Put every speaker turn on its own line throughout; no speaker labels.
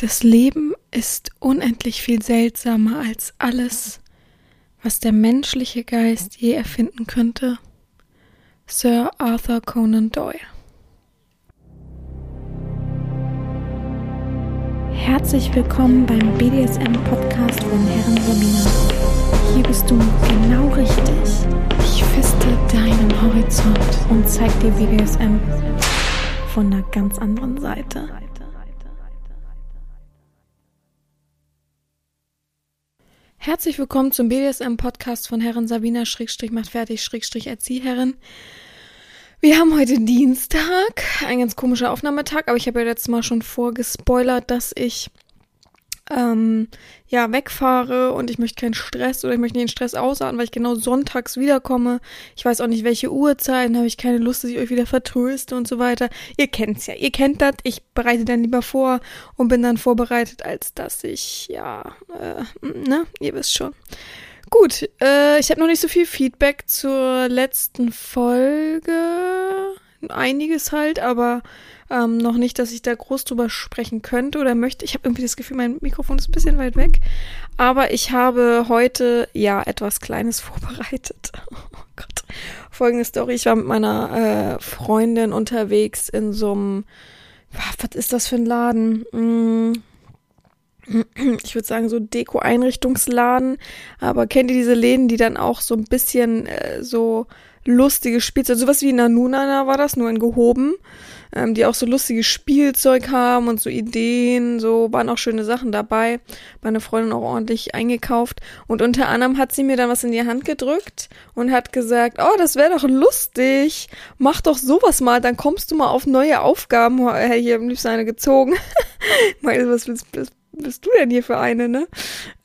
Das Leben ist unendlich viel seltsamer als alles, was der menschliche Geist je erfinden könnte. Sir Arthur Conan Doyle.
Herzlich willkommen beim BDSM-Podcast von Herren Sabina. Hier bist du genau richtig. Ich feste deinen Horizont und zeig dir BDSM von einer ganz anderen Seite.
Herzlich willkommen zum BDSM-Podcast von Herren Sabina Schrägstrich macht fertig Schrägstrich Erzieherin. Wir haben heute Dienstag, ein ganz komischer Aufnahmetag, aber ich habe ja letztes Mal schon vorgespoilert, dass ich ähm, ja, wegfahre und ich möchte keinen Stress oder ich möchte nicht den Stress ausatmen, weil ich genau sonntags wiederkomme. Ich weiß auch nicht, welche Uhrzeiten, habe ich keine Lust, dass ich euch wieder vertröste und so weiter. Ihr kennt's ja, ihr kennt das. Ich bereite dann lieber vor und bin dann vorbereitet, als dass ich, ja, äh, ne, ihr wisst schon. Gut, äh, ich habe noch nicht so viel Feedback zur letzten Folge. Einiges halt, aber ähm, noch nicht, dass ich da groß drüber sprechen könnte oder möchte. Ich habe irgendwie das Gefühl, mein Mikrofon ist ein bisschen weit weg. Aber ich habe heute ja etwas Kleines vorbereitet. Oh Gott. Folgende Story. Ich war mit meiner äh, Freundin unterwegs in so einem, was ist das für ein Laden? Hm ich würde sagen, so Deko-Einrichtungsladen. Aber kennt ihr diese Läden, die dann auch so ein bisschen äh, so lustige Spielzeug, sowas wie Nanunana war das, nur in gehoben, ähm, die auch so lustiges Spielzeug haben und so Ideen, so waren auch schöne Sachen dabei. Meine Freundin auch ordentlich eingekauft und unter anderem hat sie mir dann was in die Hand gedrückt und hat gesagt, oh, das wäre doch lustig, mach doch sowas mal, dann kommst du mal auf neue Aufgaben. Hey, hier am liebsten eine gezogen. was willst, du? Bist du denn hier für eine, ne?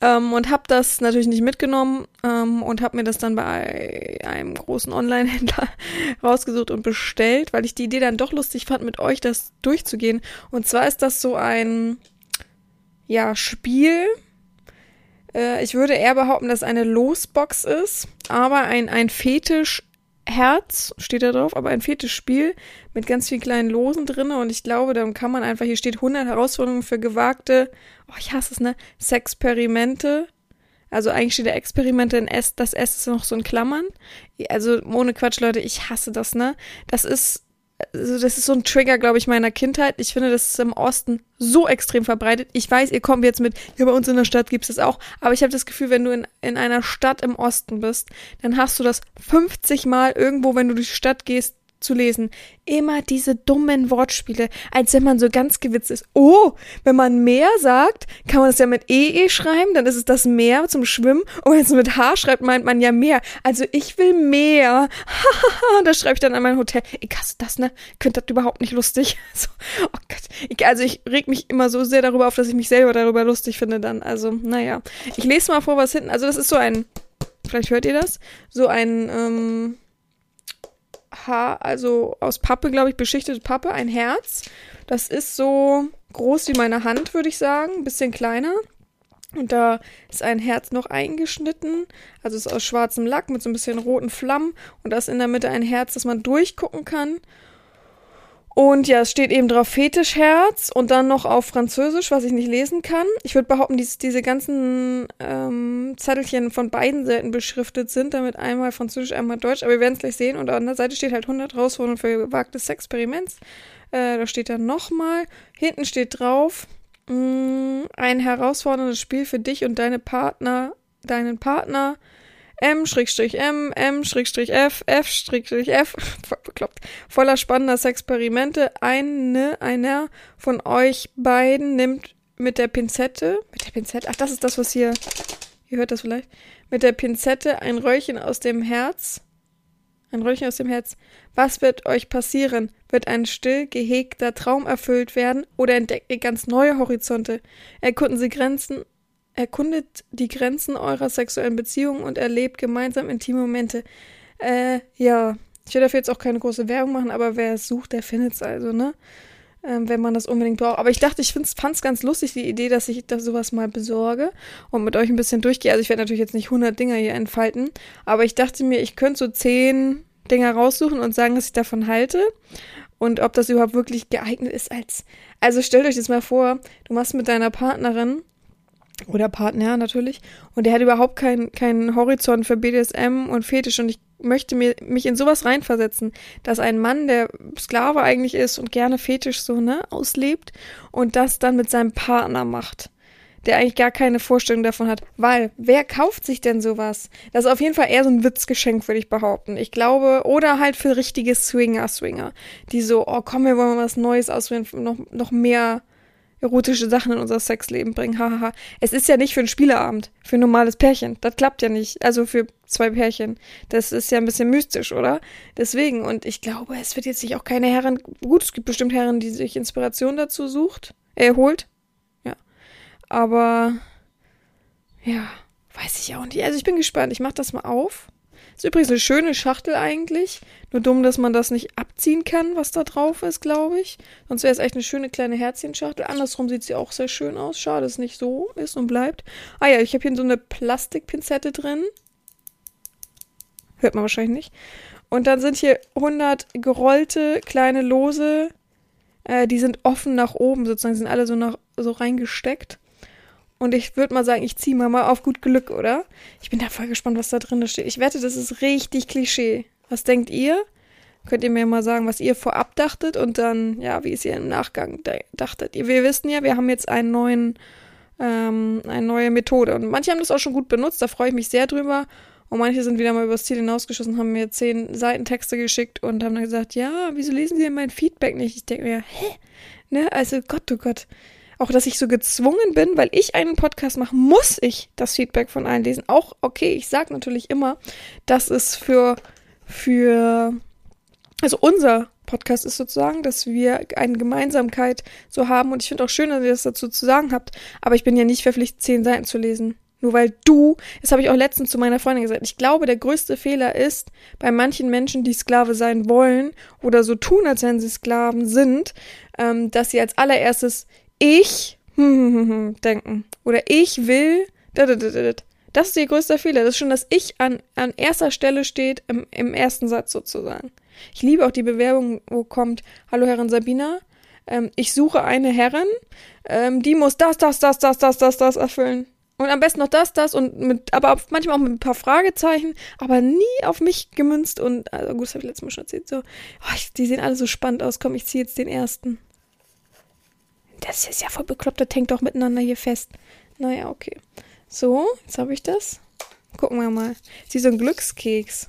Ähm, und hab das natürlich nicht mitgenommen ähm, und hab mir das dann bei einem großen Online-Händler rausgesucht und bestellt, weil ich die Idee dann doch lustig fand, mit euch das durchzugehen. Und zwar ist das so ein, ja, Spiel. Äh, ich würde eher behaupten, dass eine Losbox ist, aber ein, ein Fetisch Herz steht da drauf, aber ein viertes Spiel mit ganz vielen kleinen Losen drin und ich glaube, dann kann man einfach, hier steht 100 Herausforderungen für gewagte, oh, ich hasse es, ne, Sexperimente. Also eigentlich steht da Experimente in S, das S ist noch so in Klammern. Also ohne Quatsch, Leute, ich hasse das, ne. Das ist also das ist so ein Trigger, glaube ich, meiner Kindheit. Ich finde, das ist im Osten so extrem verbreitet. Ich weiß, ihr kommt jetzt mit, ja, bei uns in der Stadt gibt es das auch. Aber ich habe das Gefühl, wenn du in, in einer Stadt im Osten bist, dann hast du das 50 Mal irgendwo, wenn du durch die Stadt gehst, zu lesen. Immer diese dummen Wortspiele, als wenn man so ganz gewitzt ist. Oh, wenn man Meer sagt, kann man es ja mit EE schreiben, dann ist es das Meer zum Schwimmen. Und wenn es mit H schreibt, meint man ja Meer. Also ich will Meer. das schreibe ich dann an mein Hotel. Ich hasse das, ne? Ich finde das überhaupt nicht lustig. So, oh Gott. Ich, also ich reg mich immer so sehr darüber auf, dass ich mich selber darüber lustig finde dann. Also, naja. Ich lese mal vor, was hinten. Also das ist so ein, vielleicht hört ihr das, so ein, ähm, Haar, also aus Pappe, glaube ich, beschichtete Pappe, ein Herz. Das ist so groß wie meine Hand, würde ich sagen, ein bisschen kleiner. Und da ist ein Herz noch eingeschnitten, also ist aus schwarzem Lack mit so ein bisschen roten Flammen. Und da ist in der Mitte ein Herz, das man durchgucken kann. Und ja, es steht eben drauf Fetischherz und dann noch auf Französisch, was ich nicht lesen kann. Ich würde behaupten, dass diese ganzen ähm, Zettelchen von beiden Seiten beschriftet sind, damit einmal Französisch, einmal Deutsch. Aber wir werden es gleich sehen. Und an der Seite steht halt 100 Herausforderungen für gewagtes Experiments. Äh, da steht dann nochmal. Hinten steht drauf, mh, mm, ein herausforderndes Spiel für dich und deine Partner, deinen Partner M-M, M-F, F-F, bekloppt, voller spannender Experimente. Eine, einer von euch beiden nimmt mit der Pinzette, mit der Pinzette, ach, das ist das, was hier, ihr hört das vielleicht, mit der Pinzette ein Röllchen aus dem Herz, ein Röllchen aus dem Herz. Was wird euch passieren? Wird ein still gehegter Traum erfüllt werden oder entdeckt ihr ganz neue Horizonte? Erkunden Sie Grenzen Erkundet die Grenzen eurer sexuellen Beziehungen und erlebt gemeinsam intime Momente. Äh, ja. Ich will dafür jetzt auch keine große Werbung machen, aber wer es sucht, der findet es also, ne? Ähm, wenn man das unbedingt braucht. Aber ich dachte, ich fand es ganz lustig, die Idee, dass ich da sowas mal besorge und mit euch ein bisschen durchgehe. Also ich werde natürlich jetzt nicht 100 Dinger hier entfalten, aber ich dachte mir, ich könnte so 10 Dinger raussuchen und sagen, was ich davon halte. und ob das überhaupt wirklich geeignet ist als. Also stellt euch das mal vor, du machst mit deiner Partnerin oder Partner natürlich und der hat überhaupt keinen keinen Horizont für BDSM und Fetisch und ich möchte mir mich in sowas reinversetzen, dass ein Mann, der Sklave eigentlich ist und gerne Fetisch so ne auslebt und das dann mit seinem Partner macht der eigentlich gar keine Vorstellung davon hat. Weil, wer kauft sich denn sowas? Das ist auf jeden Fall eher so ein Witzgeschenk, würde ich behaupten. Ich glaube, oder halt für richtige Swinger-Swinger, die so, oh komm, wir wollen mal was Neues ausprobieren, noch, noch mehr erotische Sachen in unser Sexleben bringen. Hahaha. es ist ja nicht für ein Spieleabend, für ein normales Pärchen. Das klappt ja nicht. Also für zwei Pärchen. Das ist ja ein bisschen mystisch, oder? Deswegen. Und ich glaube, es wird jetzt sich auch keine Herren. Gut, es gibt bestimmt Herren, die sich Inspiration dazu sucht. Äh, holt. Aber ja, weiß ich auch nicht. Also ich bin gespannt. Ich mach das mal auf. Ist übrigens eine schöne Schachtel eigentlich. Nur dumm, dass man das nicht abziehen kann, was da drauf ist, glaube ich. Sonst wäre es echt eine schöne kleine Herzchenschachtel. Andersrum sieht sie auch sehr schön aus. Schade, dass es nicht so ist und bleibt. Ah ja, ich habe hier so eine Plastikpinzette drin. Hört man wahrscheinlich nicht. Und dann sind hier 100 gerollte kleine Lose. Äh, die sind offen nach oben sozusagen, sind alle so, nach, so reingesteckt. Und ich würde mal sagen, ich ziehe mal, auf gut Glück, oder? Ich bin da voll gespannt, was da drin steht. Ich wette, das ist richtig Klischee. Was denkt ihr? Könnt ihr mir mal sagen, was ihr vorab dachtet und dann, ja, wie es ihr im Nachgang dachtet. Wir wissen ja, wir haben jetzt einen neuen, ähm, eine neue Methode. Und manche haben das auch schon gut benutzt, da freue ich mich sehr drüber. Und manche sind wieder mal übers Ziel hinausgeschossen, haben mir zehn Seitentexte geschickt und haben dann gesagt, ja, wieso lesen Sie denn mein Feedback nicht? Ich denke mir, hä? Ne? Also Gott, oh Gott auch, dass ich so gezwungen bin, weil ich einen Podcast mache, muss ich das Feedback von allen lesen. Auch, okay, ich sage natürlich immer, dass es für, für, also unser Podcast ist sozusagen, dass wir eine Gemeinsamkeit so haben. Und ich finde auch schön, dass ihr das dazu zu sagen habt. Aber ich bin ja nicht verpflichtet, zehn Seiten zu lesen. Nur weil du, das habe ich auch letztens zu meiner Freundin gesagt, ich glaube, der größte Fehler ist, bei manchen Menschen, die Sklave sein wollen oder so tun, als wenn sie Sklaven sind, ähm, dass sie als allererstes ich denken. Oder ich will. Das ist ihr größter Fehler. Das ist schon, dass ich an, an erster Stelle steht im, im ersten Satz sozusagen. Ich liebe auch die Bewerbung, wo kommt, hallo Herrin Sabina, ähm, ich suche eine Herrin, ähm, die muss das, das, das, das, das, das, das erfüllen. Und am besten noch das, das und mit, aber manchmal auch mit ein paar Fragezeichen, aber nie auf mich gemünzt und, also gut, das habe ich letztes Mal schon erzählt, so, oh, ich, die sehen alle so spannend aus, komm, ich ziehe jetzt den ersten. Das ist ja voll bekloppt, das hängt doch miteinander hier fest. Naja, okay. So, jetzt habe ich das. Gucken wir mal. Sie so ein Glückskeks.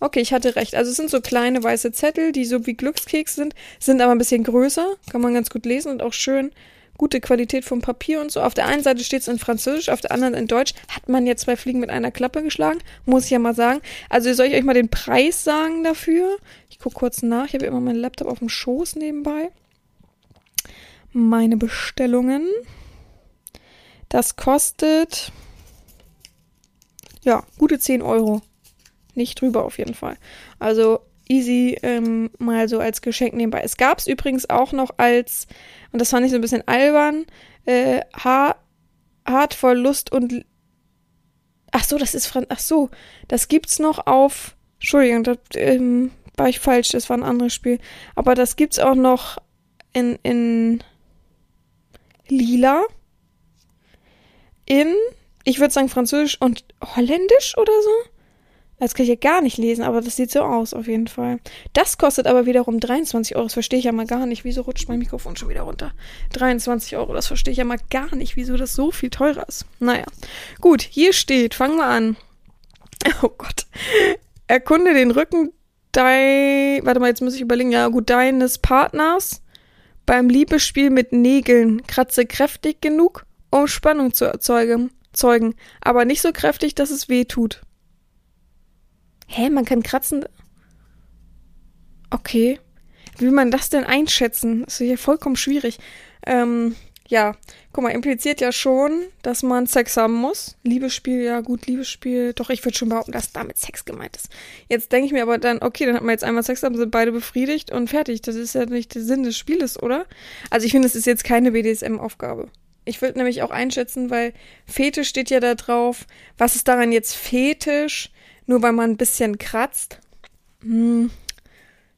Okay, ich hatte recht. Also es sind so kleine weiße Zettel, die so wie Glückskeks sind, sind aber ein bisschen größer, kann man ganz gut lesen und auch schön gute Qualität vom Papier und so. Auf der einen Seite steht es in Französisch, auf der anderen in Deutsch. Hat man jetzt zwei Fliegen mit einer Klappe geschlagen, muss ich ja mal sagen. Also soll ich euch mal den Preis sagen dafür? Ich gucke kurz nach. Ich habe immer meinen Laptop auf dem Schoß nebenbei meine Bestellungen. Das kostet ja gute 10 Euro. Nicht drüber auf jeden Fall. Also easy ähm, mal so als Geschenk nebenbei. Es gab es übrigens auch noch als, und das fand ich so ein bisschen albern, äh, Haar, Hart voll Lust und Ach so, das ist Franz. Ach so, das gibt's noch auf. Entschuldigung, da ähm, war ich falsch, das war ein anderes Spiel. Aber das gibt's auch noch in, in lila in, ich würde sagen Französisch und Holländisch oder so. Das kann ich ja gar nicht lesen, aber das sieht so aus auf jeden Fall. Das kostet aber wiederum 23 Euro. Das verstehe ich ja mal gar nicht. Wieso rutscht mein Mikrofon schon wieder runter? 23 Euro, das verstehe ich ja mal gar nicht, wieso das so viel teurer ist. Naja. Gut, hier steht, fangen wir an. Oh Gott. Erkunde den Rücken dein, warte mal, jetzt muss ich überlegen, ja gut, deines Partners beim Liebesspiel mit Nägeln kratze kräftig genug, um Spannung zu erzeugen, zeugen, aber nicht so kräftig, dass es weh tut. Hä, man kann kratzen. Okay. Wie will man das denn einschätzen? Das ist ja vollkommen schwierig. Ähm, ja, guck mal, impliziert ja schon, dass man Sex haben muss. Liebesspiel, ja gut, Liebesspiel. Doch, ich würde schon behaupten, dass damit Sex gemeint ist. Jetzt denke ich mir aber dann, okay, dann hat man jetzt einmal Sex haben, sind beide befriedigt und fertig. Das ist ja nicht der Sinn des Spieles, oder? Also ich finde, es ist jetzt keine BDSM-Aufgabe. Ich würde nämlich auch einschätzen, weil Fetisch steht ja da drauf. Was ist daran jetzt Fetisch? Nur weil man ein bisschen kratzt? Hm,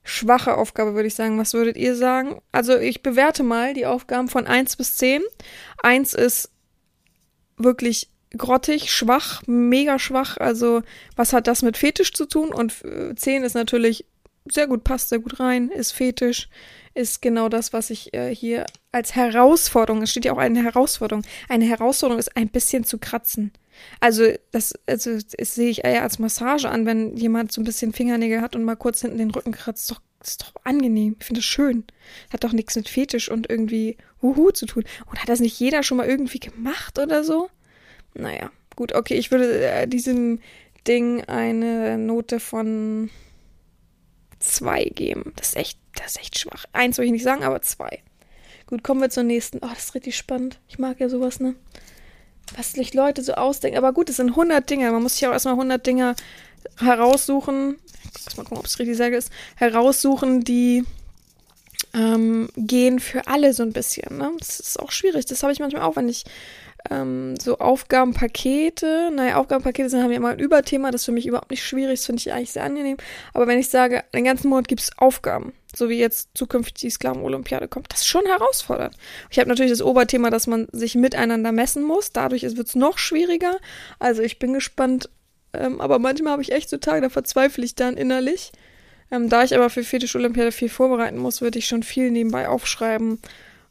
schwache Aufgabe, würde ich sagen. Was würdet ihr sagen? Also ich bewerte mal die Aufgaben von 1 bis 10. 1 ist wirklich grottig, schwach, mega schwach. Also was hat das mit Fetisch zu tun? Und 10 ist natürlich sehr gut, passt sehr gut rein, ist Fetisch, ist genau das, was ich äh, hier als Herausforderung, es steht ja auch eine Herausforderung. Eine Herausforderung ist ein bisschen zu kratzen. Also das, also das sehe ich eher als Massage an, wenn jemand so ein bisschen Fingernägel hat und mal kurz hinten den Rücken kratzt. Doch, ist doch angenehm. Ich finde das schön. Hat doch nichts mit Fetisch und irgendwie Huhu zu tun. Und hat das nicht jeder schon mal irgendwie gemacht oder so? Naja, gut, okay, ich würde äh, diesem Ding eine Note von zwei geben. Das ist echt, das ist echt schwach. Eins will ich nicht sagen, aber zwei. Gut, kommen wir zur nächsten. Oh, das ist richtig spannend. Ich mag ja sowas, ne? Was sich Leute so ausdenken. Aber gut, es sind 100 Dinge. Man muss sich auch erstmal 100 Dinge heraussuchen. Erstmal gucken, ob es richtig sage ist. Heraussuchen, die ähm, gehen für alle so ein bisschen. Ne? Das ist auch schwierig. Das habe ich manchmal auch, wenn ich ähm, so Aufgabenpakete. Naja, Aufgabenpakete sind, haben ja immer ein Überthema, das ist für mich überhaupt nicht schwierig, das finde ich eigentlich sehr angenehm. Aber wenn ich sage, den ganzen Monat gibt es Aufgaben, so wie jetzt zukünftig die Sklaven-Olympiade kommt, das ist schon herausfordernd. Ich habe natürlich das Oberthema, dass man sich miteinander messen muss. Dadurch wird es noch schwieriger. Also ich bin gespannt. Ähm, aber manchmal habe ich echt so Tage, da verzweifle ich dann innerlich. Ähm, da ich aber für Fetisch-Olympiade viel vorbereiten muss, würde ich schon viel nebenbei aufschreiben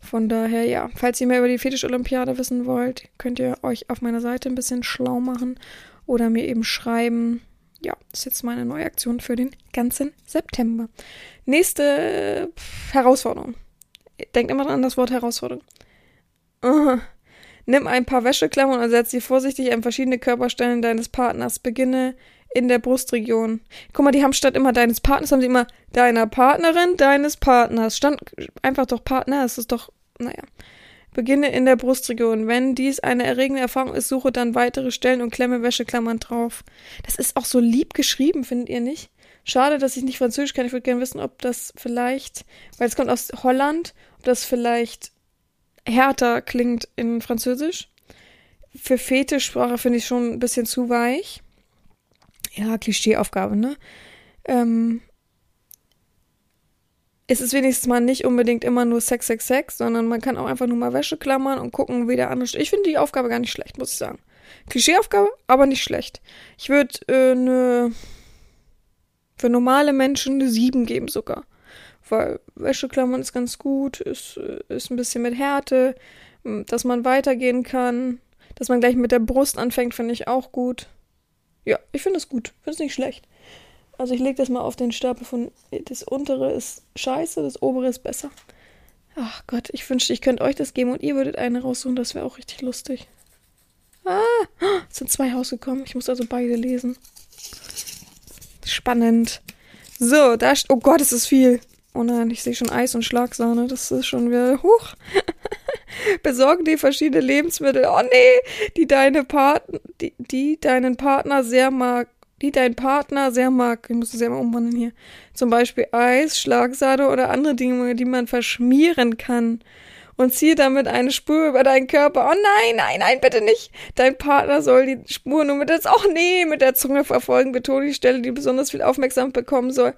von daher, ja, falls ihr mehr über die Fetisch-Olympiade wissen wollt, könnt ihr euch auf meiner Seite ein bisschen schlau machen oder mir eben schreiben. Ja, das ist jetzt meine neue Aktion für den ganzen September. Nächste Herausforderung. Denkt immer an das Wort Herausforderung. Uh, nimm ein paar Wäscheklammern und setz sie vorsichtig an verschiedene Körperstellen deines Partners. Beginne in der Brustregion. Guck mal, die haben statt immer deines Partners, haben sie immer deiner Partnerin, deines Partners. Stand einfach doch Partner, es ist doch naja. Beginne in der Brustregion. Wenn dies eine erregende Erfahrung ist, suche dann weitere Stellen und klemme Wäscheklammern drauf. Das ist auch so lieb geschrieben, findet ihr nicht? Schade, dass ich nicht Französisch kann. Ich würde gerne wissen, ob das vielleicht, weil es kommt aus Holland, ob das vielleicht härter klingt in Französisch. Für Fetischsprache finde ich schon ein bisschen zu weich. Ja, Klischeeaufgabe, ne? Ähm, ist es wenigstens mal nicht unbedingt immer nur Sex, Sex, Sex, sondern man kann auch einfach nur mal Wäsche klammern und gucken, wie der andere. Ich finde die Aufgabe gar nicht schlecht, muss ich sagen. Klischeeaufgabe, aber nicht schlecht. Ich würde äh, eine für normale Menschen eine 7 geben sogar. Weil Wäscheklammern ist ganz gut, ist, ist ein bisschen mit Härte, dass man weitergehen kann. Dass man gleich mit der Brust anfängt, finde ich auch gut. Ja, ich finde es gut. Finde es nicht schlecht. Also ich lege das mal auf den Stapel von das untere ist scheiße, das obere ist besser. Ach Gott, ich wünschte, ich könnte euch das geben und ihr würdet eine raussuchen, das wäre auch richtig lustig. Ah, es sind zwei rausgekommen. Ich muss also beide lesen. Spannend. So, da Oh Gott, es ist viel. Oh nein, ich sehe schon Eis und Schlagsahne. Das ist schon wieder. Huch. Besorgen dir verschiedene Lebensmittel. Oh nee, die deine Partner, die, die deinen Partner sehr mag die dein Partner sehr mag. Ich muss es ja mal umwandeln hier. Zum Beispiel Eis, Schlagsahne oder andere Dinge, die man verschmieren kann. Und ziehe damit eine Spur über deinen Körper. Oh nein, nein, nein, bitte nicht. Dein Partner soll die Spur nur mit der, oh nee, mit der Zunge verfolgen. Betone die Stelle, die besonders viel Aufmerksamkeit bekommen soll.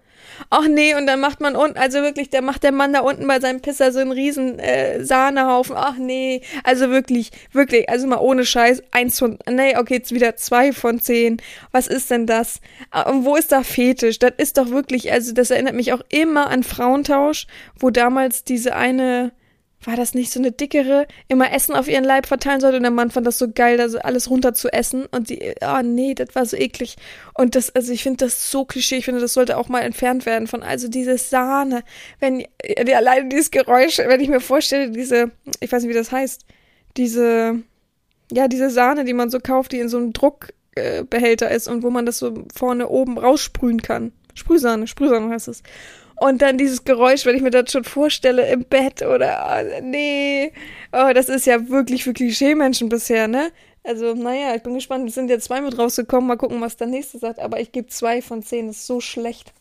Ach nee, und dann macht man unten, also wirklich, da macht der Mann da unten bei seinem Pisser so einen riesen äh, Sahnehaufen. Ach nee, also wirklich, wirklich, also mal ohne Scheiß, eins von, nee, okay, jetzt wieder zwei von zehn. Was ist denn das? Ah, und wo ist da Fetisch? Das ist doch wirklich, also das erinnert mich auch immer an Frauentausch, wo damals diese eine war das nicht so eine dickere, immer Essen auf ihren Leib verteilen sollte und der Mann fand das so geil, da so alles runter zu essen und die, oh nee, das war so eklig. Und das, also ich finde das so klischee, ich finde, das sollte auch mal entfernt werden von, also diese Sahne, wenn, die, alleine dieses Geräusch, wenn ich mir vorstelle, diese, ich weiß nicht, wie das heißt, diese, ja, diese Sahne, die man so kauft, die in so einem Druckbehälter ist und wo man das so vorne oben raussprühen kann. Sprühsahne, Sprühsahne heißt es. Und dann dieses Geräusch, wenn ich mir das schon vorstelle im Bett oder oh, nee. Oh, das ist ja wirklich für Klischee-Menschen bisher, ne? Also, naja, ich bin gespannt. Es sind jetzt zwei mit rausgekommen. Mal gucken, was der nächste sagt. Aber ich gebe zwei von zehn. Das ist so schlecht.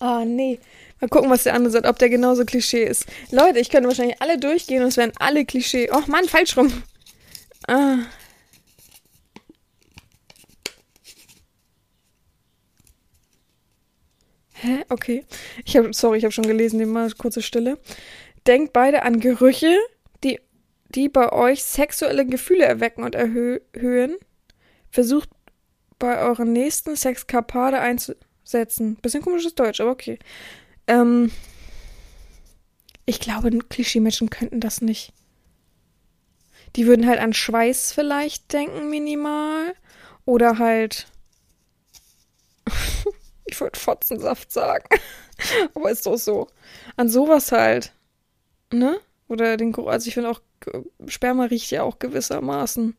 Ah, oh, nee. Mal gucken, was der andere sagt, ob der genauso Klischee ist. Leute, ich könnte wahrscheinlich alle durchgehen und es wären alle Klischee. Oh Mann, falsch rum. Ah, Hä? Okay. Ich habe, sorry, ich habe schon gelesen, nehmen mal kurze Stille. Denkt beide an Gerüche, die, die bei euch sexuelle Gefühle erwecken und erhöhen. Versucht bei euren nächsten Sexkapade einzusetzen. Bisschen komisches Deutsch, aber okay. Ähm, ich glaube, Klischee-Menschen könnten das nicht. Die würden halt an Schweiß vielleicht denken, minimal. Oder halt. ich wollte Fotzensaft sagen. Aber ist doch so. An sowas halt. Ne? Oder den. Also ich finde auch, Sperma riecht ja auch gewissermaßen.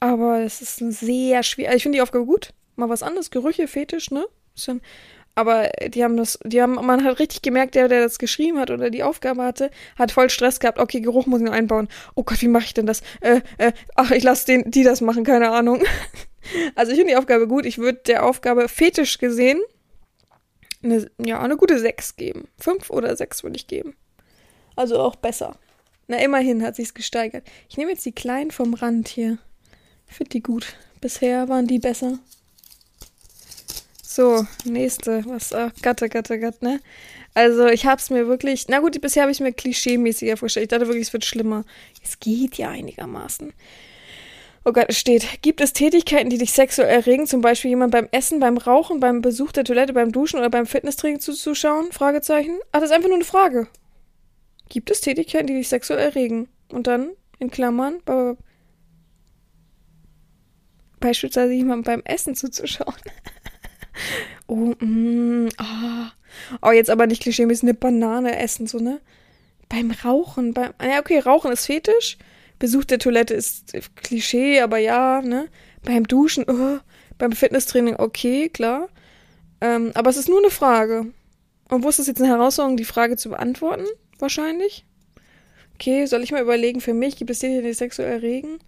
Aber es ist sehr schwierig. Also ich finde die Aufgabe gut. Mal was anderes. Gerüche, Fetisch, ne? Bisschen. Aber die haben das, die haben, man hat richtig gemerkt, der, der das geschrieben hat oder die Aufgabe hatte, hat voll Stress gehabt. Okay, Geruch muss ich noch einbauen. Oh Gott, wie mache ich denn das? Äh, äh, ach, ich lasse den, die das machen, keine Ahnung. Also ich finde die Aufgabe gut. Ich würde der Aufgabe fetisch gesehen eine, ja, eine gute 6 geben. 5 oder 6 würde ich geben. Also auch besser. Na, immerhin hat sich's gesteigert. Ich nehme jetzt die kleinen vom Rand hier. Ich finde die gut. Bisher waren die besser. So, nächste. Was? Ach, Gatte, Gatte, Gatte, ne? Also, ich hab's mir wirklich. Na gut, bisher habe ich mir klischee-mäßiger vorgestellt. Ich dachte wirklich, es wird schlimmer. Es geht ja einigermaßen. Oh Gott, es steht. Gibt es Tätigkeiten, die dich sexuell erregen? Zum Beispiel jemand beim Essen, beim Rauchen, beim Besuch der Toilette, beim Duschen oder beim Fitnesstraining zuzuschauen? Fragezeichen. Ach, das ist einfach nur eine Frage. Gibt es Tätigkeiten, die dich sexuell erregen? Und dann, in Klammern, beispielsweise jemandem beim Essen zuzuschauen. oh, mm, oh. oh, jetzt aber nicht klischee-mäßig eine Banane essen, so, ne? Beim Rauchen, beim, ja, okay, Rauchen ist fetisch. Besuch der Toilette ist Klischee, aber ja, ne? Beim Duschen, oh, beim Fitnesstraining, okay, klar. Ähm, aber es ist nur eine Frage. Und wo ist das jetzt eine Herausforderung, die Frage zu beantworten? Wahrscheinlich. Okay, soll ich mal überlegen, für mich gibt es Dinge, die sexuell erregen?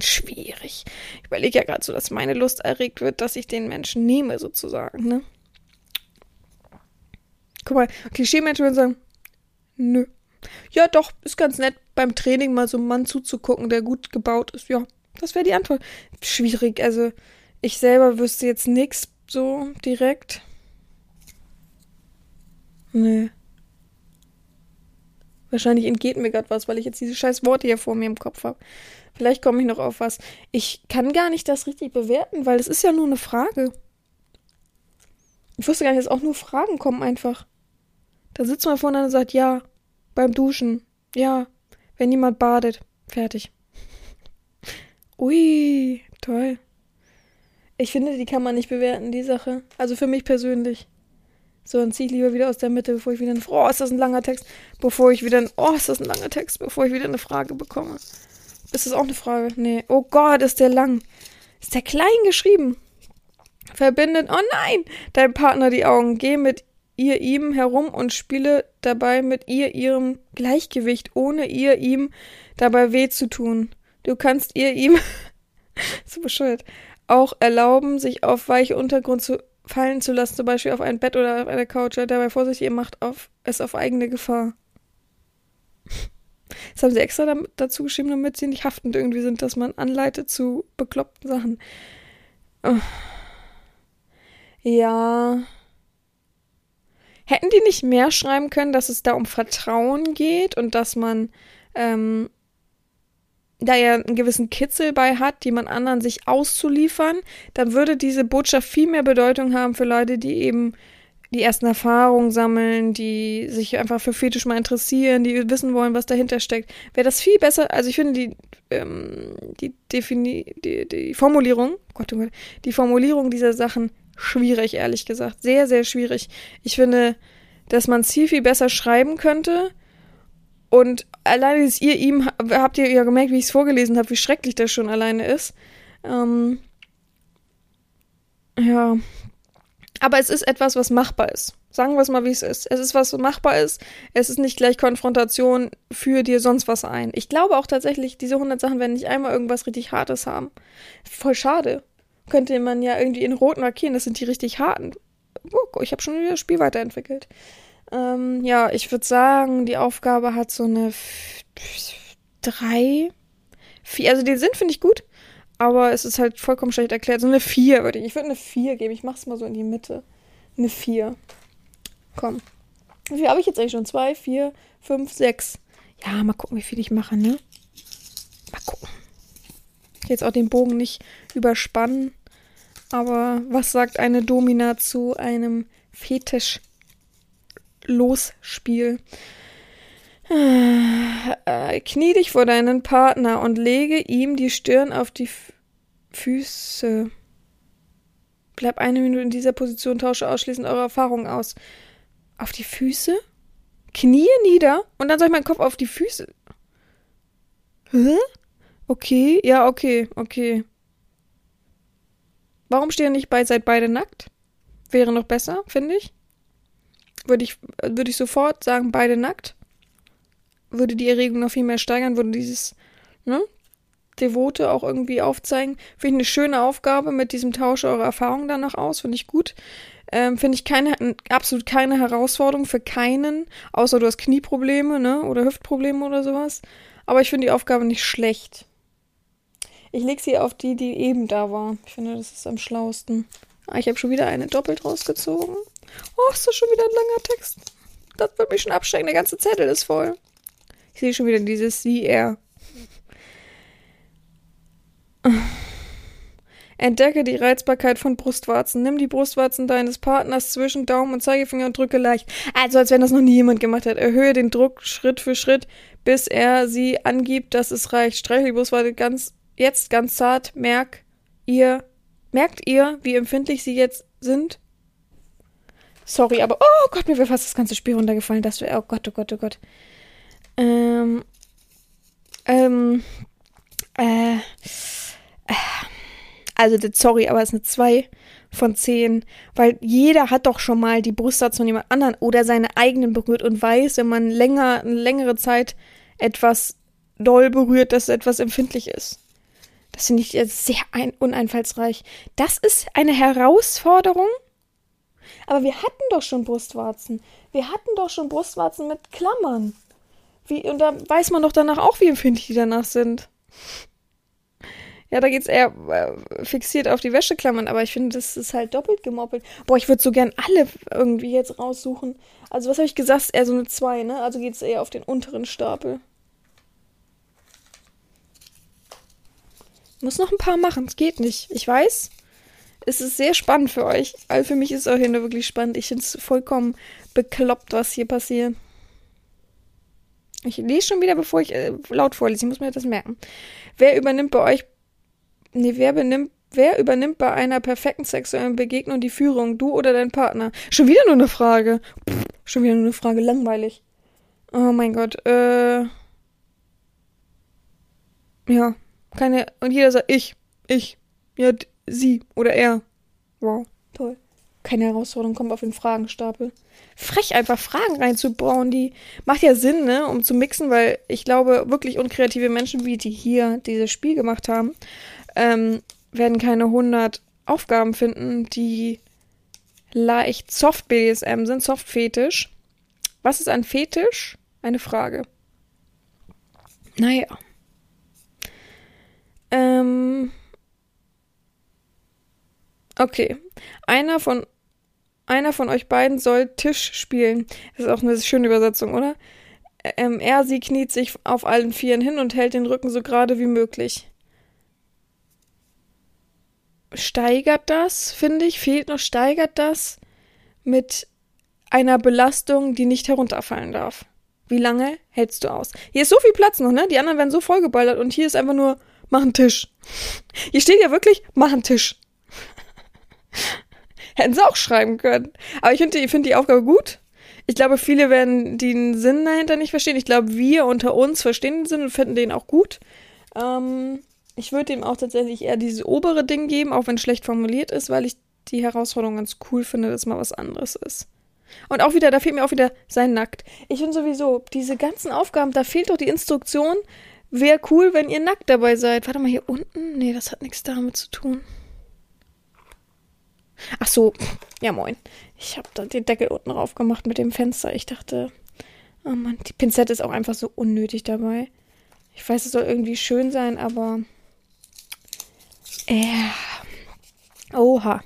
Schwierig. Ich überlege ja gerade so, dass meine Lust erregt wird, dass ich den Menschen nehme, sozusagen, ne? Guck mal, Klischee-Menschen würden sagen, nö. Ja, doch, ist ganz nett, beim Training mal so einem Mann zuzugucken, der gut gebaut ist. Ja, das wäre die Antwort. Schwierig, also ich selber wüsste jetzt nichts so direkt. Nö. Wahrscheinlich entgeht mir gerade was, weil ich jetzt diese scheiß Worte hier vor mir im Kopf habe. Vielleicht komme ich noch auf was. Ich kann gar nicht das richtig bewerten, weil es ist ja nur eine Frage. Ich wusste gar nicht, dass auch nur Fragen kommen einfach. Da sitzt man vorne und sagt, ja, beim Duschen, ja, wenn jemand badet, fertig. Ui, toll. Ich finde, die kann man nicht bewerten, die Sache. Also für mich persönlich. So, dann ziehe ich lieber wieder aus der Mitte, bevor ich wieder ein, oh, ist das ein langer Text, bevor ich wieder ein, oh, ist das ein langer Text, bevor ich wieder eine Frage bekomme. Ist das auch eine Frage? Nee. Oh Gott, ist der lang. Ist der klein geschrieben? Verbindet, oh nein, dein Partner die Augen. Geh mit ihr ihm herum und spiele dabei mit ihr ihrem Gleichgewicht, ohne ihr ihm dabei weh zu tun. Du kannst ihr ihm so bescheuert auch erlauben, sich auf weiche Untergrund zu fallen zu lassen, zum Beispiel auf ein Bett oder auf eine Couch. Dabei vorsichtig, ihr macht auf, es auf eigene Gefahr. Das haben sie extra damit, dazu geschrieben, damit sie nicht haftend irgendwie sind, dass man anleitet zu bekloppten Sachen. Oh. Ja. Hätten die nicht mehr schreiben können, dass es da um Vertrauen geht und dass man ähm, da ja einen gewissen Kitzel bei hat, jemand anderen sich auszuliefern, dann würde diese Botschaft viel mehr Bedeutung haben für Leute, die eben die ersten Erfahrungen sammeln, die sich einfach für Fetisch mal interessieren, die wissen wollen, was dahinter steckt. Wäre das viel besser, also ich finde die, ähm, die, Defini die, die Formulierung, Gott, oh Gott, die Formulierung dieser Sachen schwierig, ehrlich gesagt. Sehr, sehr schwierig. Ich finde, dass man es viel, viel besser schreiben könnte. Und alleine ist ihr ihm, habt ihr ja gemerkt, wie ich es vorgelesen habe, wie schrecklich das schon alleine ist. Ähm, ja. Aber es ist etwas, was machbar ist. Sagen wir es mal, wie es ist. Es ist was, was machbar ist. Es ist nicht gleich Konfrontation für dir sonst was ein. Ich glaube auch tatsächlich, diese 100 Sachen werden nicht einmal irgendwas richtig Hartes haben. Voll schade könnte man ja irgendwie in Rot markieren. Das sind die richtig harten. Oh, ich habe schon wieder das Spiel weiterentwickelt. Ähm, ja, ich würde sagen, die Aufgabe hat so eine drei, vier. Also den Sinn finde ich gut, aber es ist halt vollkommen schlecht erklärt. So eine 4 würde ich. Ich würde eine 4 geben. Ich mach's mal so in die Mitte. Eine 4. Komm. Wie viel habe ich jetzt eigentlich schon? 2, 4, 5, 6. Ja, mal gucken, wie viel ich mache, ne? Mal gucken. Jetzt auch den Bogen nicht überspannen. Aber was sagt eine Domina zu einem Fetisch-Losspiel? Äh, knie dich vor deinen Partner und lege ihm die Stirn auf die F Füße. Bleib eine Minute in dieser Position, tausche ausschließend eure Erfahrungen aus. Auf die Füße? Knie nieder und dann soll ich meinen Kopf auf die Füße. Hä? Okay, ja, okay, okay. Warum stehen nicht bei, seid beide nackt? Wäre noch besser, finde ich. Würde ich, würde ich sofort sagen, beide nackt. Würde die Erregung noch viel mehr steigern, würde dieses, ne, Devote auch irgendwie aufzeigen. Finde ich eine schöne Aufgabe mit diesem Tausch eurer Erfahrungen danach aus, finde ich gut. Ähm, finde ich keine, absolut keine Herausforderung für keinen, außer du hast Knieprobleme, ne, oder Hüftprobleme oder sowas. Aber ich finde die Aufgabe nicht schlecht. Ich lege sie auf die, die eben da war. Ich finde, das ist am schlausten. Ah, ich habe schon wieder eine doppelt rausgezogen. Oh, ist das schon wieder ein langer Text? Das wird mich schon abschrecken. Der ganze Zettel ist voll. Ich sehe schon wieder dieses Sie, er. Entdecke die Reizbarkeit von Brustwarzen. Nimm die Brustwarzen deines Partners zwischen Daumen und Zeigefinger und drücke leicht. Also, als wenn das noch nie jemand gemacht hat. Erhöhe den Druck Schritt für Schritt, bis er sie angibt, dass es reicht. Streiche die Brustwarze ganz jetzt ganz zart, merk ihr, merkt ihr, wie empfindlich sie jetzt sind? Sorry, aber oh Gott, mir wäre fast das ganze Spiel runtergefallen. Das wäre, oh Gott, oh Gott, oh Gott. Ähm, ähm, äh, äh also, sorry, aber es ist eine 2 von 10, weil jeder hat doch schon mal die Brustwarze von jemand anderen oder seine eigenen berührt und weiß, wenn man länger, eine längere Zeit etwas doll berührt, dass etwas empfindlich ist. Das finde ich sehr ein uneinfallsreich. Das ist eine Herausforderung. Aber wir hatten doch schon Brustwarzen. Wir hatten doch schon Brustwarzen mit Klammern. Wie, und da weiß man doch danach auch, wie empfindlich die danach sind. Ja, da geht's eher äh, fixiert auf die Wäscheklammern, aber ich finde, das ist halt doppelt gemoppelt. Boah, ich würde so gern alle irgendwie jetzt raussuchen. Also, was habe ich gesagt? Eher so eine 2, ne? Also geht's eher auf den unteren Stapel. Muss noch ein paar machen. Es geht nicht. Ich weiß. Es ist sehr spannend für euch. Also für mich ist es auch hier wirklich spannend. Ich finde es vollkommen bekloppt, was hier passiert. Ich lese schon wieder, bevor ich äh, laut vorlese. Ich muss mir das merken. Wer übernimmt bei euch. Nee, wer benimmt. Wer übernimmt bei einer perfekten sexuellen Begegnung die Führung? Du oder dein Partner? Schon wieder nur eine Frage. Pff, schon wieder nur eine Frage. Langweilig. Oh mein Gott. Äh. Ja. Keine, und jeder sagt ich, ich, ja, sie oder er. Wow, toll. Keine Herausforderung kommt auf den Fragenstapel. Frech einfach Fragen reinzubauen, die macht ja Sinn, ne, um zu mixen, weil ich glaube, wirklich unkreative Menschen, wie die hier dieses Spiel gemacht haben, ähm, werden keine 100 Aufgaben finden, die leicht Soft BDSM sind, Soft Fetisch. Was ist ein Fetisch? Eine Frage. Naja. Ähm. Okay. Einer von einer von euch beiden soll Tisch spielen. Das ist auch eine schöne Übersetzung, oder? Ähm, er, sie kniet sich auf allen Vieren hin und hält den Rücken so gerade wie möglich. Steigert das, finde ich, fehlt noch, steigert das mit einer Belastung, die nicht herunterfallen darf. Wie lange hältst du aus? Hier ist so viel Platz noch, ne? Die anderen werden so vollgeballert und hier ist einfach nur mach einen Tisch. Hier steht ja wirklich, mach einen Tisch. Hätten sie auch schreiben können. Aber ich finde ich find die Aufgabe gut. Ich glaube, viele werden den Sinn dahinter nicht verstehen. Ich glaube, wir unter uns verstehen den Sinn und finden den auch gut. Ähm, ich würde ihm auch tatsächlich eher dieses obere Ding geben, auch wenn es schlecht formuliert ist, weil ich die Herausforderung ganz cool finde, dass mal was anderes ist. Und auch wieder, da fehlt mir auch wieder sein Nackt. Ich finde sowieso, diese ganzen Aufgaben, da fehlt doch die Instruktion, Wäre cool, wenn ihr nackt dabei seid. Warte mal, hier unten? Nee, das hat nichts damit zu tun. Ach so, ja moin. Ich habe da den Deckel unten drauf gemacht mit dem Fenster. Ich dachte, oh Mann, die Pinzette ist auch einfach so unnötig dabei. Ich weiß, es soll irgendwie schön sein, aber Ja. Oha.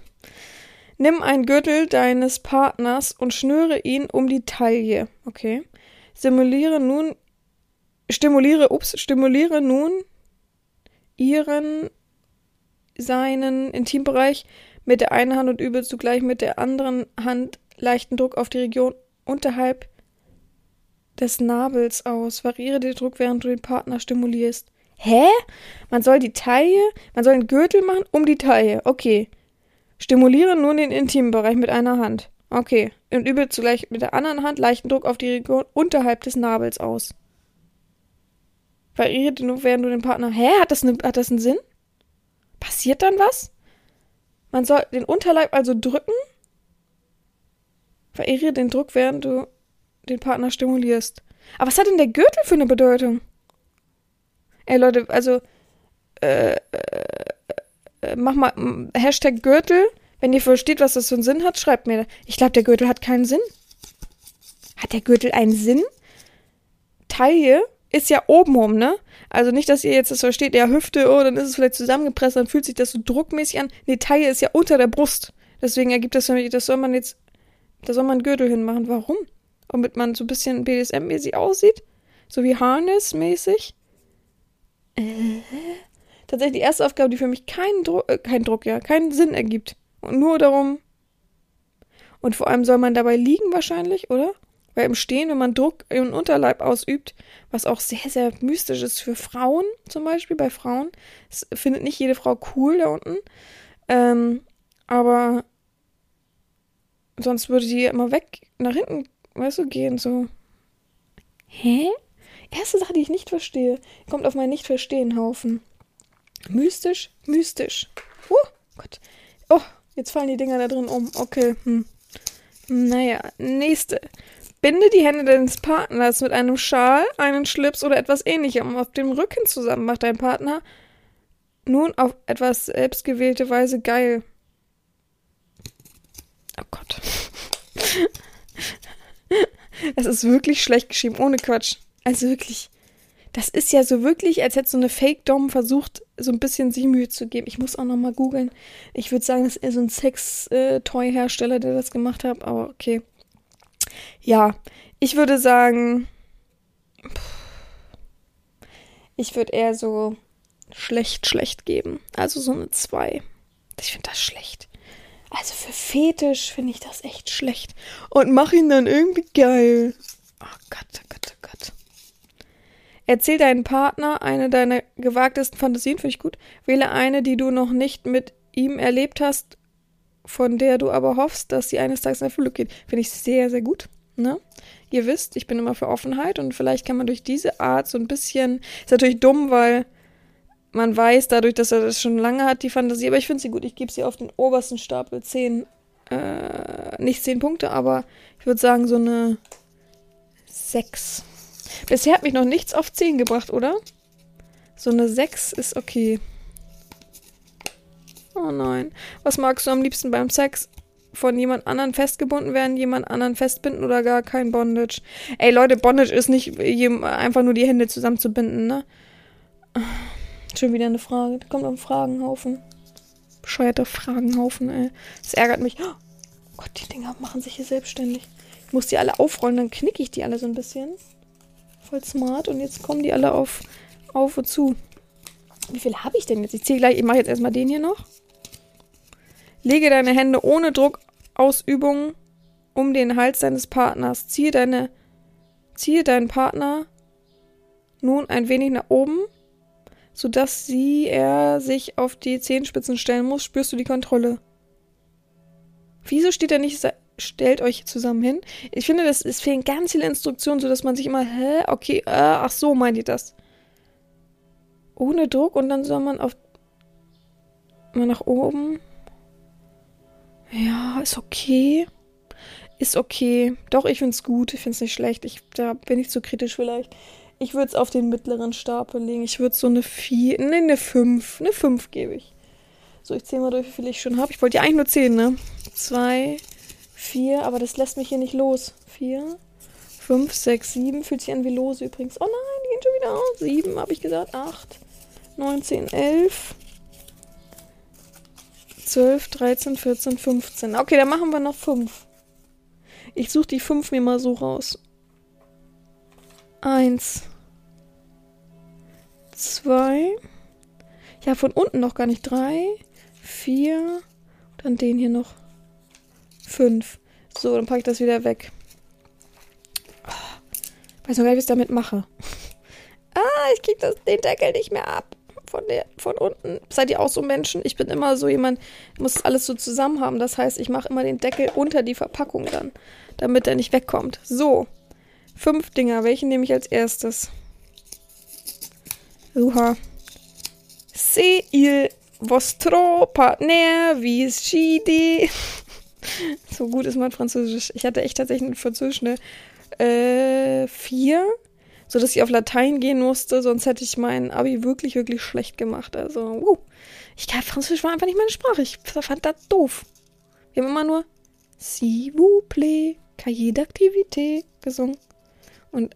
Nimm einen Gürtel deines Partners und schnüre ihn um die Taille. Okay. Simuliere nun, stimuliere, ups, stimuliere nun ihren, seinen Intimbereich mit der einen Hand und übe zugleich mit der anderen Hand leichten Druck auf die Region unterhalb des Nabels aus. Variere den Druck, während du den Partner stimulierst. Hä? Man soll die Taille, man soll einen Gürtel machen um die Taille. Okay. Stimuliere nun den Intimbereich mit einer Hand. Okay. Und übe zugleich mit der anderen Hand leichten Druck auf die Region unterhalb des Nabels aus. Variere den Druck, während du den Partner. Hä? Hat das, ne, hat das einen Sinn? Passiert dann was? Man soll den Unterleib also drücken. Variere den Druck, während du den Partner stimulierst. Aber was hat denn der Gürtel für eine Bedeutung? Ey Leute, also äh, äh, äh mach mal Hashtag Gürtel. Wenn ihr versteht, was das für einen Sinn hat, schreibt mir. Ich glaube, der Gürtel hat keinen Sinn. Hat der Gürtel einen Sinn? Taille ist ja obenrum, ne? Also nicht, dass ihr jetzt das versteht, ja, Hüfte, oh, dann ist es vielleicht zusammengepresst, dann fühlt sich das so druckmäßig an. Nee, Taille ist ja unter der Brust. Deswegen ergibt das für das soll man jetzt, da soll man einen Gürtel hinmachen. Warum? Damit man so ein bisschen BDSM-mäßig aussieht? So wie Harness-mäßig? Äh? Tatsächlich die erste Aufgabe, die für mich keinen Druck, äh, keinen Druck, ja, keinen Sinn ergibt. Und nur darum. Und vor allem soll man dabei liegen wahrscheinlich, oder? Weil im Stehen, wenn man Druck im Unterleib ausübt, was auch sehr, sehr mystisch ist für Frauen, zum Beispiel bei Frauen, das findet nicht jede Frau cool da unten. Ähm, aber sonst würde die immer weg nach hinten, weißt du, gehen, so. Hä? Erste Sache, die ich nicht verstehe, kommt auf meinen Nicht-Verstehen-Haufen. Mystisch, mystisch. Oh Gott. Oh, jetzt fallen die Dinger da drin um. Okay, hm. Naja, nächste. Binde die Hände deines Partners mit einem Schal, einem Schlips oder etwas ähnlichem auf dem Rücken zusammen. Macht dein Partner nun auf etwas selbstgewählte Weise geil. Oh Gott. Das ist wirklich schlecht geschrieben, ohne Quatsch. Also wirklich. Das ist ja so wirklich, als hätte so eine Fake-Dom versucht, so ein bisschen sich Mühe zu geben. Ich muss auch nochmal googeln. Ich würde sagen, das ist eher so ein Sex-Toy-Hersteller, der das gemacht hat, aber okay. Ja, ich würde sagen, ich würde eher so schlecht, schlecht geben. Also so eine 2. Ich finde das schlecht. Also für Fetisch finde ich das echt schlecht. Und mach ihn dann irgendwie geil. Oh Gott, oh Gott, oh Gott. Erzähl deinen Partner eine deiner gewagtesten Fantasien, finde ich gut. Wähle eine, die du noch nicht mit ihm erlebt hast von der du aber hoffst, dass sie eines Tages in Erfüllung geht. Finde ich sehr, sehr gut. Ne? Ihr wisst, ich bin immer für Offenheit und vielleicht kann man durch diese Art so ein bisschen. Ist natürlich dumm, weil man weiß dadurch, dass er das schon lange hat, die Fantasie, aber ich finde sie gut. Ich gebe sie auf den obersten Stapel. Zehn, äh, nicht zehn Punkte, aber ich würde sagen so eine sechs. Bisher hat mich noch nichts auf zehn gebracht, oder? So eine sechs ist okay. Oh nein. Was magst du am liebsten beim Sex? Von jemand anderen festgebunden werden, jemand anderen festbinden oder gar kein Bondage? Ey Leute, Bondage ist nicht einfach nur die Hände zusammenzubinden, ne? Schon wieder eine Frage. Da kommt ein Fragenhaufen. Bescheuerter Fragenhaufen, ey. Das ärgert mich. Oh Gott, die Dinger machen sich hier selbstständig. Ich muss die alle aufrollen, dann knicke ich die alle so ein bisschen. Voll smart. Und jetzt kommen die alle auf, auf und zu. Wie viel habe ich denn jetzt? Ich zähle gleich, ich mache jetzt erstmal den hier noch. Lege deine Hände ohne Druckausübung um den Hals deines Partners. Ziehe deine, ziehe deinen Partner nun ein wenig nach oben, sodass sie, er sich auf die Zehenspitzen stellen muss. Spürst du die Kontrolle? Wieso steht da nicht, stellt euch zusammen hin? Ich finde, das, es fehlen ganz viele Instruktionen, sodass man sich immer, hä, okay, äh, ach so, meint ihr das? Ohne Druck und dann soll man auf, mal nach oben. Ja, ist okay. Ist okay. Doch, ich find's gut. Ich find's nicht schlecht. Ich, da bin ich zu kritisch vielleicht. Ich würde es auf den mittleren Stapel legen. Ich würde so eine 4, ne, eine 5. Eine 5 gebe ich. So, ich zähle mal durch, wie viel ich schon habe. Ich wollte ja eigentlich nur 10, ne? 2, 4, aber das lässt mich hier nicht los. 4, 5, 6, 7. Fühlt sich an wie lose übrigens. Oh nein, die gehen schon wieder aus. 7 habe ich gesagt. 8, 9, 10, 11. 12, 13, 14, 15. Okay, dann machen wir noch 5. Ich suche die 5 mir mal so raus. 1. 2. Ja, von unten noch gar nicht. 3, 4. Dann den hier noch. 5. So, dann packe ich das wieder weg. Oh, weiß noch gar nicht, was ich damit mache. ah, ich kriege den Deckel nicht mehr ab. Von, der, von unten. Seid ihr auch so Menschen? Ich bin immer so jemand, muss alles so zusammen haben. Das heißt, ich mache immer den Deckel unter die Verpackung dann, damit er nicht wegkommt. So. Fünf Dinger. Welchen nehme ich als erstes? Uha. Se il vostro partner viscidi. so gut ist mein Französisch. Ich hatte echt tatsächlich in Französisch eine äh, vier, so dass ich auf Latein gehen musste, sonst hätte ich mein Abi wirklich, wirklich schlecht gemacht. Also, uh, ich kann Französisch war einfach nicht meine Sprache. Ich fand das doof. Wir haben immer nur S'il vous plaît, cahier d'activité gesungen. Und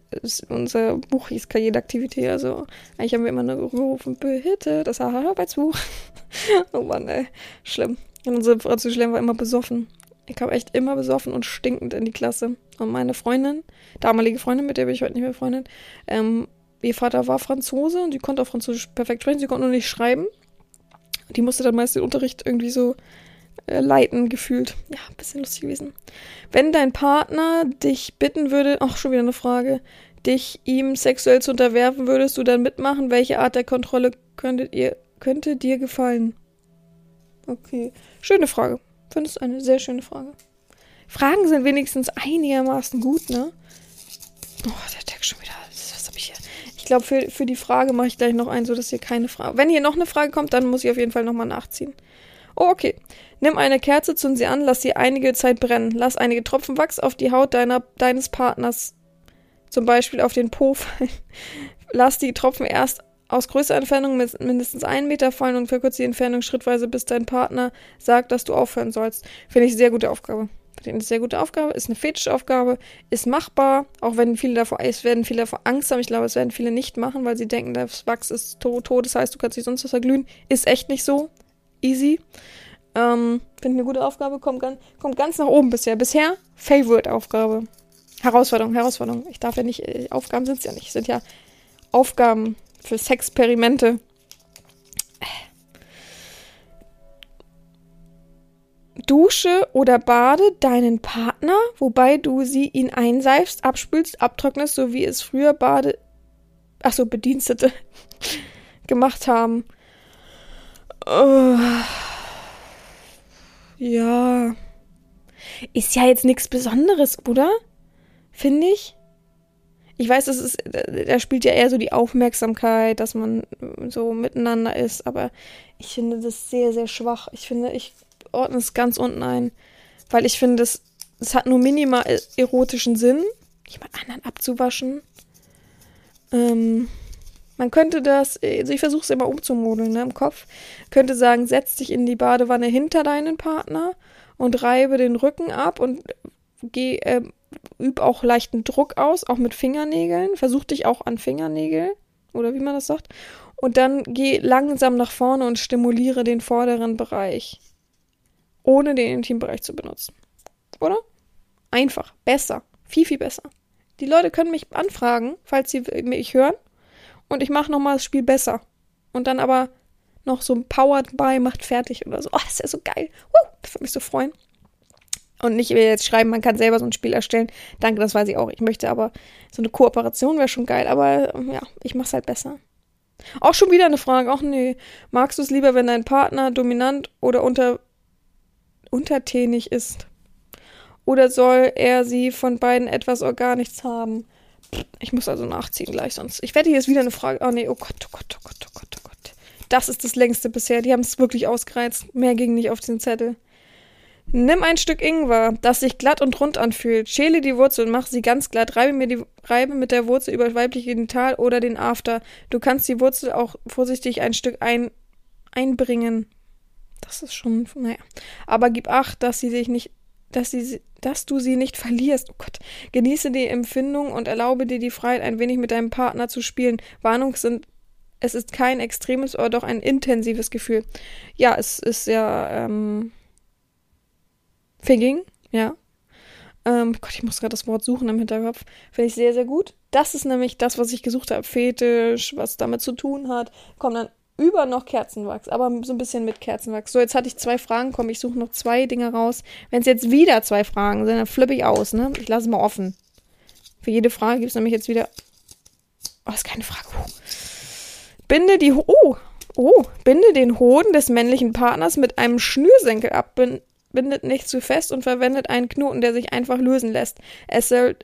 unser Buch hieß Cahier d'activité, also eigentlich haben wir immer nur gerufen, bitte, das Arbeitsbuch. oh Mann, ey, schlimm. Und unser Französischlehrer war immer besoffen. Ich kam echt immer besoffen und stinkend in die Klasse. Und meine Freundin, damalige Freundin, mit der bin ich heute nicht mehr befreundet, ähm, ihr Vater war Franzose und die konnte auch Französisch perfekt sprechen, sie konnte nur nicht schreiben. Die musste dann meist den Unterricht irgendwie so äh, leiten, gefühlt. Ja, ein bisschen lustig gewesen. Wenn dein Partner dich bitten würde, ach, schon wieder eine Frage, dich ihm sexuell zu unterwerfen, würdest du dann mitmachen? Welche Art der Kontrolle könntet ihr, könnte dir gefallen? Okay, schöne Frage. Findest du eine sehr schöne Frage. Fragen sind wenigstens einigermaßen gut, ne? Oh, der Text schon wieder. Was habe ich hier? Ich glaube, für, für die Frage mache ich gleich noch einen, so dass hier keine Frage. Wenn hier noch eine Frage kommt, dann muss ich auf jeden Fall nochmal nachziehen. Oh, okay. Nimm eine Kerze, zünd sie an, lass sie einige Zeit brennen. Lass einige Tropfen Wachs auf die Haut deiner, deines Partners, zum Beispiel auf den Po fallen. lass die Tropfen erst aus größerer Entfernung mindestens einen Meter fallen und verkürze die Entfernung schrittweise, bis dein Partner sagt, dass du aufhören sollst. Finde ich sehr gute Aufgabe. Finde ich eine sehr gute Aufgabe, ist eine Fetischaufgabe, ist machbar, auch wenn viele davor, es werden viele davor Angst haben. Ich glaube, es werden viele nicht machen, weil sie denken, das Wachs ist tot, tot das heißt, du kannst dich sonst was verglühen. Ist echt nicht so. Easy. Ähm, Finde eine gute Aufgabe, kommt, ganz, kommt ganz nach oben bisher. Bisher Favorite-Aufgabe. Herausforderung, Herausforderung. Ich darf ja nicht, äh, Aufgaben sind es ja nicht, sind ja Aufgaben für Sexperimente. Dusche oder bade deinen Partner, wobei du sie ihn einseifst, abspülst, abtrocknest, so wie es früher Bade, ach so Bedienstete gemacht haben. Oh. Ja. Ist ja jetzt nichts Besonderes, oder? Finde ich. Ich weiß, das ist, da spielt ja eher so die Aufmerksamkeit, dass man so miteinander ist, aber ich finde das sehr, sehr schwach. Ich finde, ich ordne es ganz unten ein, weil ich finde, es, es hat nur minimal erotischen Sinn, jemand anderen abzuwaschen. Ähm, man könnte das, also ich versuche es immer umzumodeln ne, im Kopf, könnte sagen, setz dich in die Badewanne hinter deinen Partner und reibe den Rücken ab und geh, äh, üb auch leichten Druck aus, auch mit Fingernägeln. Versuch dich auch an Fingernägel oder wie man das sagt. Und dann geh langsam nach vorne und stimuliere den vorderen Bereich, ohne den Intimbereich zu benutzen. Oder? Einfach, besser, viel, viel besser. Die Leute können mich anfragen, falls sie mich hören, und ich mache nochmal das Spiel besser. Und dann aber noch so ein Powered by macht fertig oder so. Oh, das ist ja so geil. Uh, das würde mich so freuen. Und nicht jetzt schreiben, man kann selber so ein Spiel erstellen. Danke, das weiß ich auch. Ich möchte aber so eine Kooperation wäre schon geil. Aber ja, ich mach's halt besser. Auch schon wieder eine Frage. Ach nee. Magst du es lieber, wenn dein Partner dominant oder unter, untertänig ist? Oder soll er sie von beiden etwas oder gar nichts haben? Ich muss also nachziehen gleich, sonst. Ich werde hier jetzt wieder eine Frage. Oh nee, oh Gott, oh Gott, oh Gott, oh Gott, oh Gott. Das ist das längste bisher. Die haben es wirklich ausgereizt. Mehr ging nicht auf den Zettel. Nimm ein Stück Ingwer, das sich glatt und rund anfühlt. Schäle die Wurzel und mach sie ganz glatt. Reibe, mir die, reibe mit der Wurzel über weibliche Genital oder den After. Du kannst die Wurzel auch vorsichtig ein Stück ein, einbringen. Das ist schon, naja. Aber gib acht, dass sie sich nicht, dass sie, dass du sie nicht verlierst. Oh Gott. Genieße die Empfindung und erlaube dir die Freiheit, ein wenig mit deinem Partner zu spielen. Warnung sind Es ist kein extremes oder doch ein intensives Gefühl. Ja, es ist ja ähm, Figging, ja. Ähm, Gott, ich muss gerade das Wort suchen im Hinterkopf. Finde ich sehr, sehr gut. Das ist nämlich das, was ich gesucht habe. Fetisch, was damit zu tun hat. Kommt dann über noch Kerzenwachs, aber so ein bisschen mit Kerzenwachs. So, jetzt hatte ich zwei Fragen, komm, ich suche noch zwei Dinge raus. Wenn es jetzt wieder zwei Fragen sind, dann flippe ich aus, ne? Ich lasse es mal offen. Für jede Frage gibt es nämlich jetzt wieder. Oh, ist keine Frage. Oh. Binde die. Ho oh, oh, binde den Hoden des männlichen Partners mit einem Schnürsenkel ab. Bindet nicht zu fest und verwendet einen Knoten, der sich einfach lösen lässt. Es soll,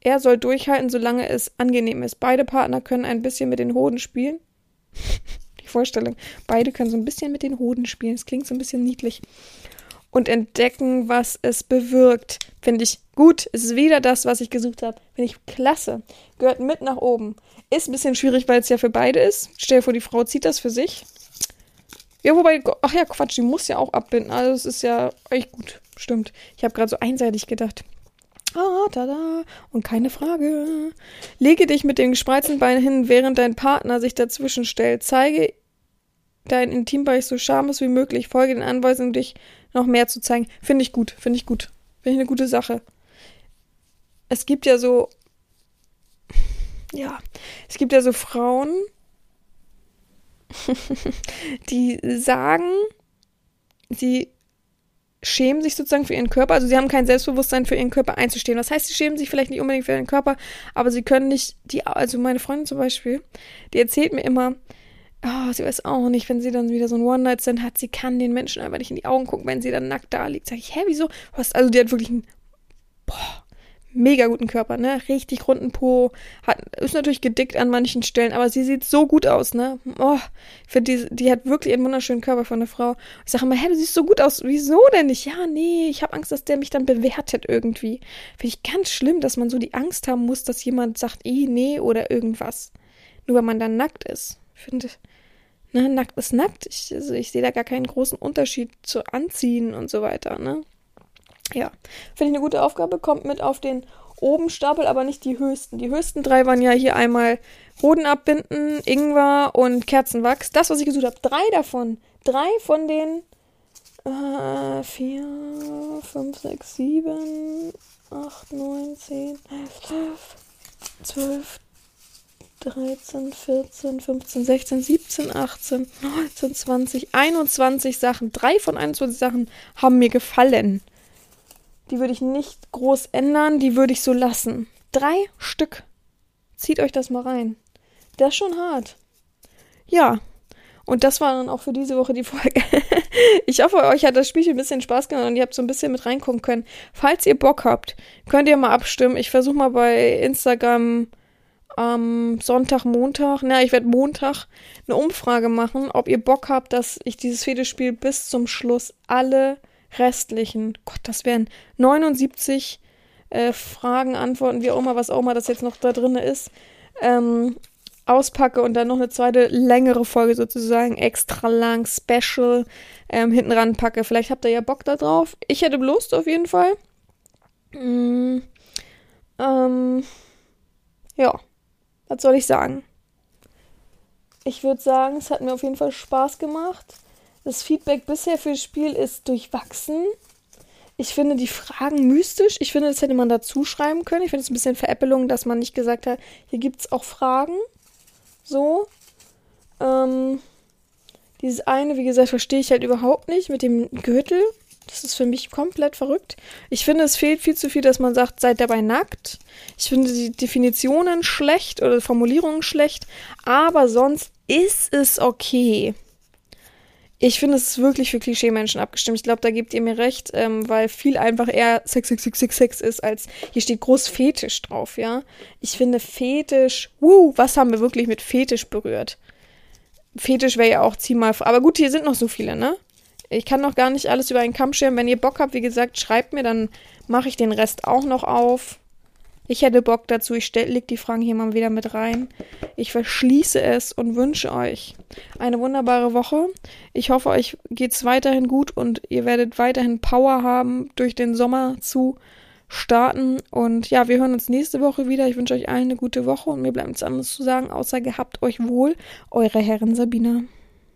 er soll durchhalten, solange es angenehm ist. Beide Partner können ein bisschen mit den Hoden spielen. Vorstellung. Beide können so ein bisschen mit den Hoden spielen. Es klingt so ein bisschen niedlich. Und entdecken, was es bewirkt. Finde ich gut. Es ist wieder das, was ich gesucht habe. Finde ich klasse. Gehört mit nach oben. Ist ein bisschen schwierig, weil es ja für beide ist. Stell dir vor, die Frau zieht das für sich. Ja, wobei, ach ja, Quatsch, die muss ja auch abbinden. Also es ist ja echt gut. Stimmt. Ich habe gerade so einseitig gedacht. Ah, tada. Und keine Frage. Lege dich mit dem gespreizten Bein hin, während dein Partner sich dazwischen stellt. Zeige dein Intimbereich so schamlos wie möglich. Folge den Anweisungen, dich noch mehr zu zeigen. Finde ich gut, finde ich gut. Finde ich eine gute Sache. Es gibt ja so, ja, es gibt ja so Frauen, die sagen, sie schämen sich sozusagen für ihren Körper. Also sie haben kein Selbstbewusstsein für ihren Körper einzustehen. Das heißt, sie schämen sich vielleicht nicht unbedingt für ihren Körper, aber sie können nicht, die, also meine Freundin zum Beispiel, die erzählt mir immer, oh, sie weiß auch nicht, wenn sie dann wieder so ein One-Night-Stand hat, sie kann den Menschen einfach nicht in die Augen gucken, wenn sie dann nackt da liegt. Sag ich, hä, wieso? Was? Also die hat wirklich einen, boah, mega guten Körper, ne? Richtig runden Po, hat, ist natürlich gedickt an manchen Stellen, aber sie sieht so gut aus, ne? Oh, ich finde, die, die hat wirklich einen wunderschönen Körper von einer Frau. Ich sage immer, hä, du siehst so gut aus. Wieso denn nicht? Ja, nee, ich habe Angst, dass der mich dann bewertet irgendwie. Finde ich ganz schlimm, dass man so die Angst haben muss, dass jemand sagt, eh, nee oder irgendwas. Nur weil man dann nackt ist. Finde ich Ne, nackt ist nackt. Ich, also ich sehe da gar keinen großen Unterschied zu Anziehen und so weiter. Ne? Ja, finde ich eine gute Aufgabe. Kommt mit auf den Obenstapel, aber nicht die höchsten. Die höchsten drei waren ja hier einmal Hoden abbinden, Ingwer und Kerzenwachs. Das, was ich gesucht habe. Drei davon. Drei von den äh, vier, fünf, sechs, sieben, acht, neun, zehn, elf, zwölf, zwölf, 13, 14, 15, 16, 17, 18, 19, 20, 21 Sachen. Drei von 21 Sachen haben mir gefallen. Die würde ich nicht groß ändern, die würde ich so lassen. Drei Stück. Zieht euch das mal rein. Das ist schon hart. Ja. Und das war dann auch für diese Woche die Folge. ich hoffe, euch hat das Spielchen ein bisschen Spaß gemacht und ihr habt so ein bisschen mit reinkommen können. Falls ihr Bock habt, könnt ihr mal abstimmen. Ich versuche mal bei Instagram am Sonntag, Montag, na, ich werde Montag eine Umfrage machen, ob ihr Bock habt, dass ich dieses Federspiel bis zum Schluss alle restlichen, Gott, das wären 79 äh, Fragen, Antworten, wie auch immer, was auch immer das jetzt noch da drin ist, ähm, auspacke und dann noch eine zweite längere Folge sozusagen, extra lang, special, ähm, hinten ran packe. Vielleicht habt ihr ja Bock da drauf. Ich hätte Lust auf jeden Fall. Mm, ähm, ja. Was soll ich sagen? Ich würde sagen, es hat mir auf jeden Fall Spaß gemacht. Das Feedback bisher für das Spiel ist durchwachsen. Ich finde die Fragen mystisch. Ich finde, das hätte man dazu schreiben können. Ich finde es ein bisschen Veräppelung, dass man nicht gesagt hat, hier gibt es auch Fragen. So. Ähm, dieses eine, wie gesagt, verstehe ich halt überhaupt nicht mit dem Gürtel. Das ist für mich komplett verrückt. Ich finde, es fehlt viel zu viel, dass man sagt, seid dabei nackt. Ich finde die Definitionen schlecht oder Formulierungen schlecht, aber sonst ist es okay. Ich finde, es ist wirklich für Klischee-Menschen abgestimmt. Ich glaube, da gebt ihr mir recht, ähm, weil viel einfach eher Sex, Sex, Sex, Sex, Sex ist, als hier steht groß Fetisch drauf, ja. Ich finde Fetisch, wuh, was haben wir wirklich mit Fetisch berührt? Fetisch wäre ja auch mal, aber gut, hier sind noch so viele, ne? Ich kann noch gar nicht alles über einen Kamm scheren. Wenn ihr Bock habt, wie gesagt, schreibt mir, dann mache ich den Rest auch noch auf. Ich hätte Bock dazu. Ich leg die Fragen hier mal wieder mit rein. Ich verschließe es und wünsche euch eine wunderbare Woche. Ich hoffe, euch geht's weiterhin gut und ihr werdet weiterhin Power haben, durch den Sommer zu starten. Und ja, wir hören uns nächste Woche wieder. Ich wünsche euch allen eine gute Woche und mir bleibt nichts anderes zu sagen, außer gehabt euch wohl. Eure Herren Sabina.